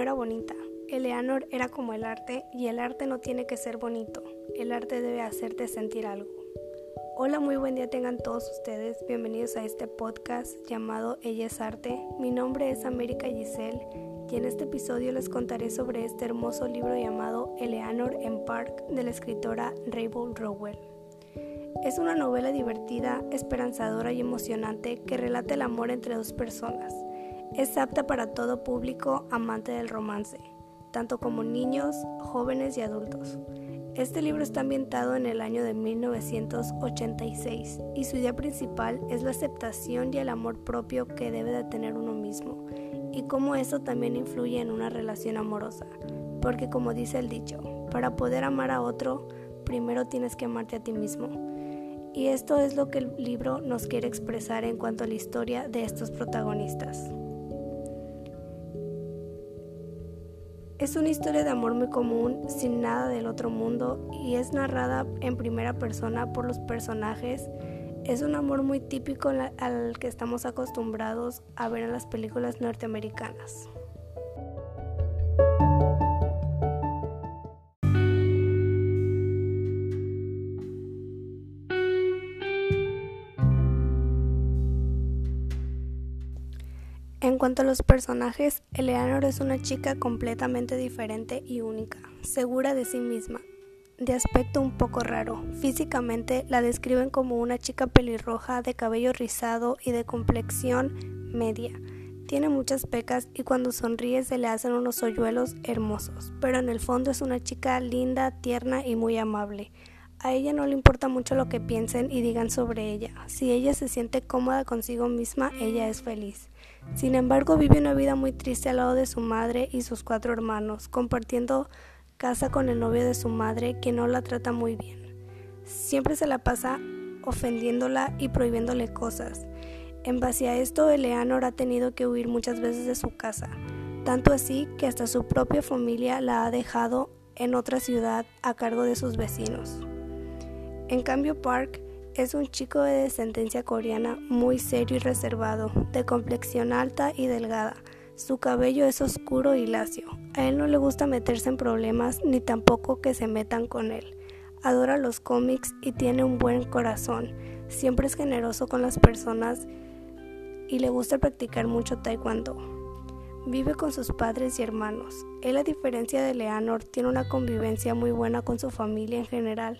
era bonita. Eleanor era como el arte y el arte no tiene que ser bonito. El arte debe hacerte sentir algo. Hola, muy buen día tengan todos ustedes. Bienvenidos a este podcast llamado Ella es Arte. Mi nombre es América Giselle y en este episodio les contaré sobre este hermoso libro llamado Eleanor en Park de la escritora Rachel Rowell. Es una novela divertida, esperanzadora y emocionante que relata el amor entre dos personas. Es apta para todo público amante del romance, tanto como niños, jóvenes y adultos. Este libro está ambientado en el año de 1986 y su idea principal es la aceptación y el amor propio que debe de tener uno mismo y cómo eso también influye en una relación amorosa. Porque como dice el dicho, para poder amar a otro, primero tienes que amarte a ti mismo. Y esto es lo que el libro nos quiere expresar en cuanto a la historia de estos protagonistas. Es una historia de amor muy común, sin nada del otro mundo, y es narrada en primera persona por los personajes. Es un amor muy típico al que estamos acostumbrados a ver en las películas norteamericanas. Cuanto a los personajes, Eleanor es una chica completamente diferente y única, segura de sí misma, de aspecto un poco raro. Físicamente la describen como una chica pelirroja de cabello rizado y de complexión media. Tiene muchas pecas y cuando sonríe se le hacen unos hoyuelos hermosos, pero en el fondo es una chica linda, tierna y muy amable. A ella no le importa mucho lo que piensen y digan sobre ella. Si ella se siente cómoda consigo misma, ella es feliz. Sin embargo, vive una vida muy triste al lado de su madre y sus cuatro hermanos, compartiendo casa con el novio de su madre que no la trata muy bien. Siempre se la pasa ofendiéndola y prohibiéndole cosas. En base a esto, Eleanor ha tenido que huir muchas veces de su casa, tanto así que hasta su propia familia la ha dejado en otra ciudad a cargo de sus vecinos. En cambio, Park es un chico de descendencia coreana muy serio y reservado, de complexión alta y delgada. Su cabello es oscuro y lacio. A él no le gusta meterse en problemas ni tampoco que se metan con él. Adora los cómics y tiene un buen corazón. Siempre es generoso con las personas y le gusta practicar mucho taekwondo. Vive con sus padres y hermanos. Él, a diferencia de Leonor, tiene una convivencia muy buena con su familia en general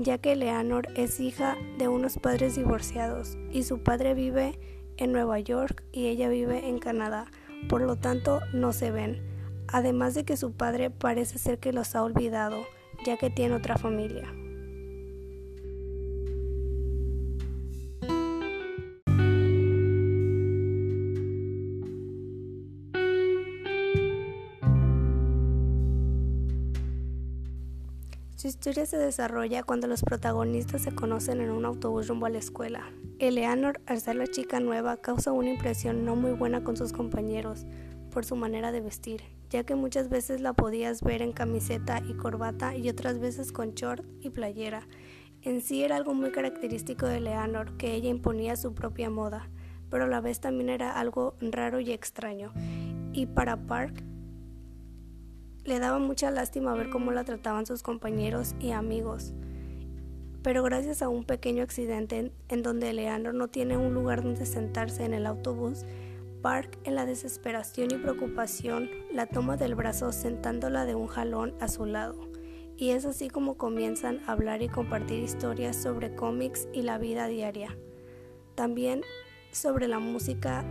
ya que Leonor es hija de unos padres divorciados y su padre vive en Nueva York y ella vive en Canadá, por lo tanto no se ven, además de que su padre parece ser que los ha olvidado, ya que tiene otra familia. Su historia se desarrolla cuando los protagonistas se conocen en un autobús rumbo a la escuela. Eleanor, al ser la chica nueva, causa una impresión no muy buena con sus compañeros por su manera de vestir, ya que muchas veces la podías ver en camiseta y corbata y otras veces con short y playera. En sí era algo muy característico de Eleanor, que ella imponía su propia moda, pero a la vez también era algo raro y extraño. Y para Park, le daba mucha lástima ver cómo la trataban sus compañeros y amigos. Pero gracias a un pequeño accidente en donde Leandro no tiene un lugar donde sentarse en el autobús, Park, en la desesperación y preocupación, la toma del brazo sentándola de un jalón a su lado. Y es así como comienzan a hablar y compartir historias sobre cómics y la vida diaria. También sobre la música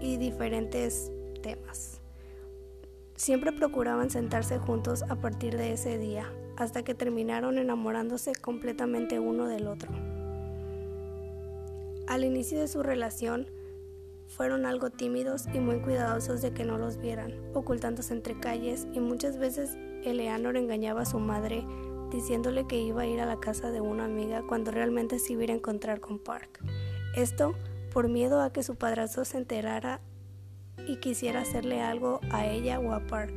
y diferentes temas. Siempre procuraban sentarse juntos a partir de ese día, hasta que terminaron enamorándose completamente uno del otro. Al inicio de su relación, fueron algo tímidos y muy cuidadosos de que no los vieran, ocultándose entre calles y muchas veces Eleanor engañaba a su madre diciéndole que iba a ir a la casa de una amiga cuando realmente se iba a encontrar con Park. Esto por miedo a que su padrastro se enterara y quisiera hacerle algo a ella o a Park,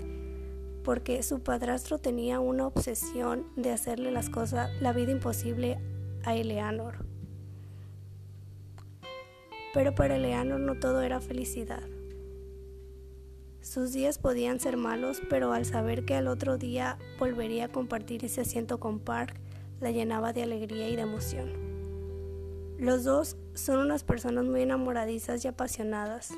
porque su padrastro tenía una obsesión de hacerle las cosas, la vida imposible a Eleanor. Pero para Eleanor no todo era felicidad. Sus días podían ser malos, pero al saber que al otro día volvería a compartir ese asiento con Park, la llenaba de alegría y de emoción. Los dos son unas personas muy enamoradizas y apasionadas.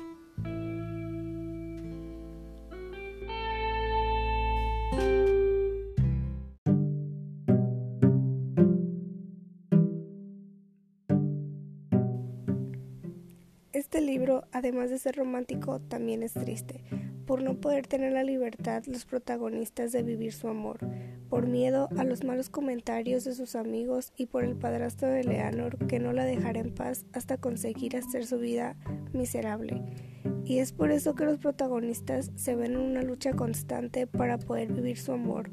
Este libro, además de ser romántico, también es triste, por no poder tener la libertad los protagonistas de vivir su amor, por miedo a los malos comentarios de sus amigos y por el padrastro de Leonor que no la dejará en paz hasta conseguir hacer su vida miserable. Y es por eso que los protagonistas se ven en una lucha constante para poder vivir su amor.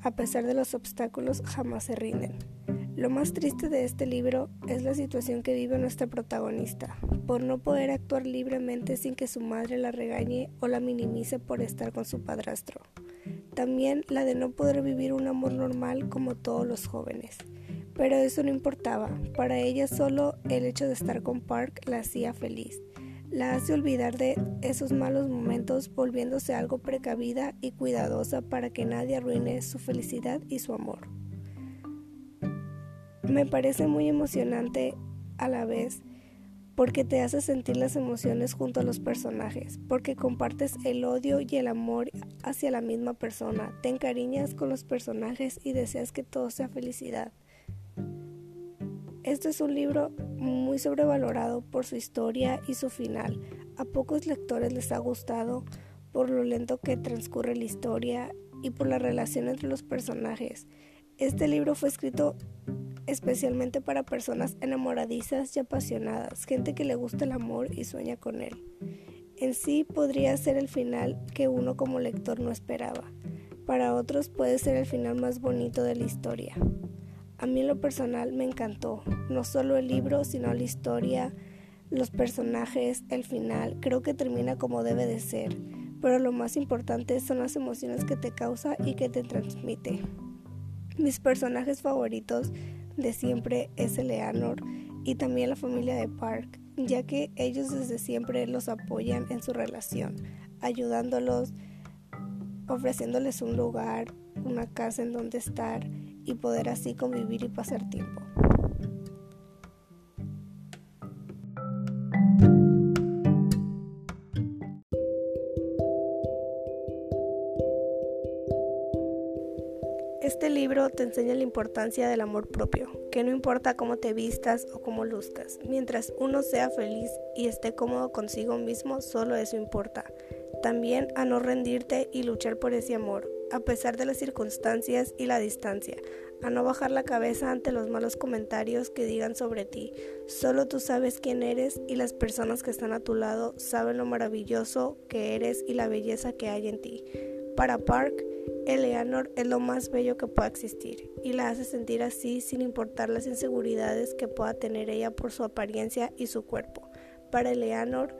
A pesar de los obstáculos, jamás se rinden. Lo más triste de este libro es la situación que vive nuestra protagonista, por no poder actuar libremente sin que su madre la regañe o la minimice por estar con su padrastro. También la de no poder vivir un amor normal como todos los jóvenes. Pero eso no importaba, para ella solo el hecho de estar con Park la hacía feliz. La hace olvidar de esos malos momentos volviéndose algo precavida y cuidadosa para que nadie arruine su felicidad y su amor. Me parece muy emocionante a la vez porque te hace sentir las emociones junto a los personajes, porque compartes el odio y el amor hacia la misma persona, te encariñas con los personajes y deseas que todo sea felicidad. Este es un libro muy sobrevalorado por su historia y su final. A pocos lectores les ha gustado por lo lento que transcurre la historia y por la relación entre los personajes. Este libro fue escrito especialmente para personas enamoradizas y apasionadas, gente que le gusta el amor y sueña con él. En sí podría ser el final que uno como lector no esperaba. Para otros puede ser el final más bonito de la historia. A mí lo personal me encantó, no solo el libro, sino la historia, los personajes, el final. Creo que termina como debe de ser, pero lo más importante son las emociones que te causa y que te transmite. Mis personajes favoritos de siempre es Eleanor y también la familia de Park, ya que ellos desde siempre los apoyan en su relación, ayudándolos, ofreciéndoles un lugar, una casa en donde estar y poder así convivir y pasar tiempo. Libro te enseña la importancia del amor propio, que no importa cómo te vistas o cómo luzcas, mientras uno sea feliz y esté cómodo consigo mismo, solo eso importa. También a no rendirte y luchar por ese amor, a pesar de las circunstancias y la distancia, a no bajar la cabeza ante los malos comentarios que digan sobre ti. Solo tú sabes quién eres y las personas que están a tu lado saben lo maravilloso que eres y la belleza que hay en ti. Para Park, Eleanor es lo más bello que pueda existir y la hace sentir así sin importar las inseguridades que pueda tener ella por su apariencia y su cuerpo. Para Eleanor,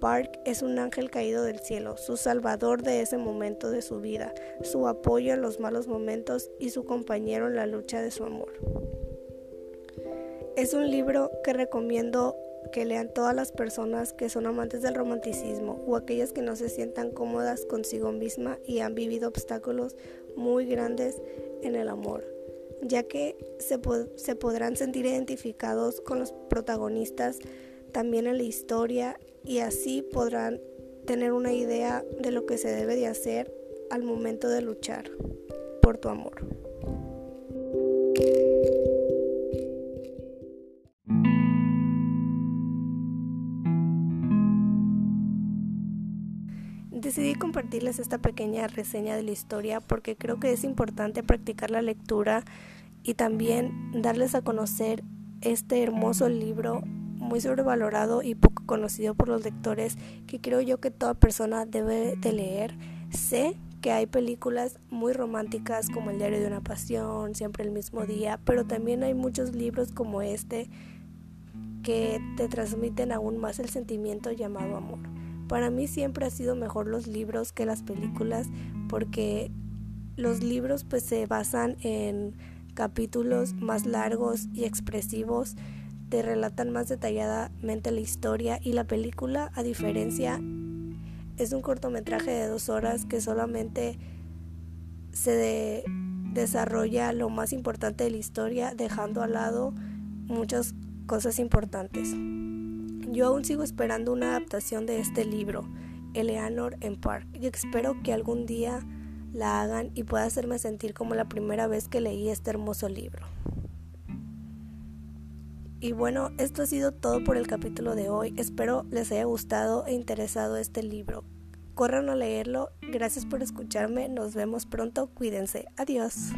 Park es un ángel caído del cielo, su salvador de ese momento de su vida, su apoyo en los malos momentos y su compañero en la lucha de su amor. Es un libro que recomiendo que lean todas las personas que son amantes del romanticismo o aquellas que no se sientan cómodas consigo misma y han vivido obstáculos muy grandes en el amor, ya que se, se podrán sentir identificados con los protagonistas también en la historia y así podrán tener una idea de lo que se debe de hacer al momento de luchar por tu amor. Decidí compartirles esta pequeña reseña de la historia porque creo que es importante practicar la lectura y también darles a conocer este hermoso libro muy sobrevalorado y poco conocido por los lectores que creo yo que toda persona debe de leer. Sé que hay películas muy románticas como El diario de una pasión, Siempre el mismo día, pero también hay muchos libros como este que te transmiten aún más el sentimiento llamado amor. Para mí siempre ha sido mejor los libros que las películas porque los libros pues se basan en capítulos más largos y expresivos, te relatan más detalladamente la historia y la película a diferencia Es un cortometraje de dos horas que solamente se desarrolla lo más importante de la historia, dejando al lado muchas cosas importantes. Yo aún sigo esperando una adaptación de este libro, Eleanor en Park, y espero que algún día la hagan y pueda hacerme sentir como la primera vez que leí este hermoso libro. Y bueno, esto ha sido todo por el capítulo de hoy. Espero les haya gustado e interesado este libro. Corran a leerlo. Gracias por escucharme. Nos vemos pronto. Cuídense. Adiós.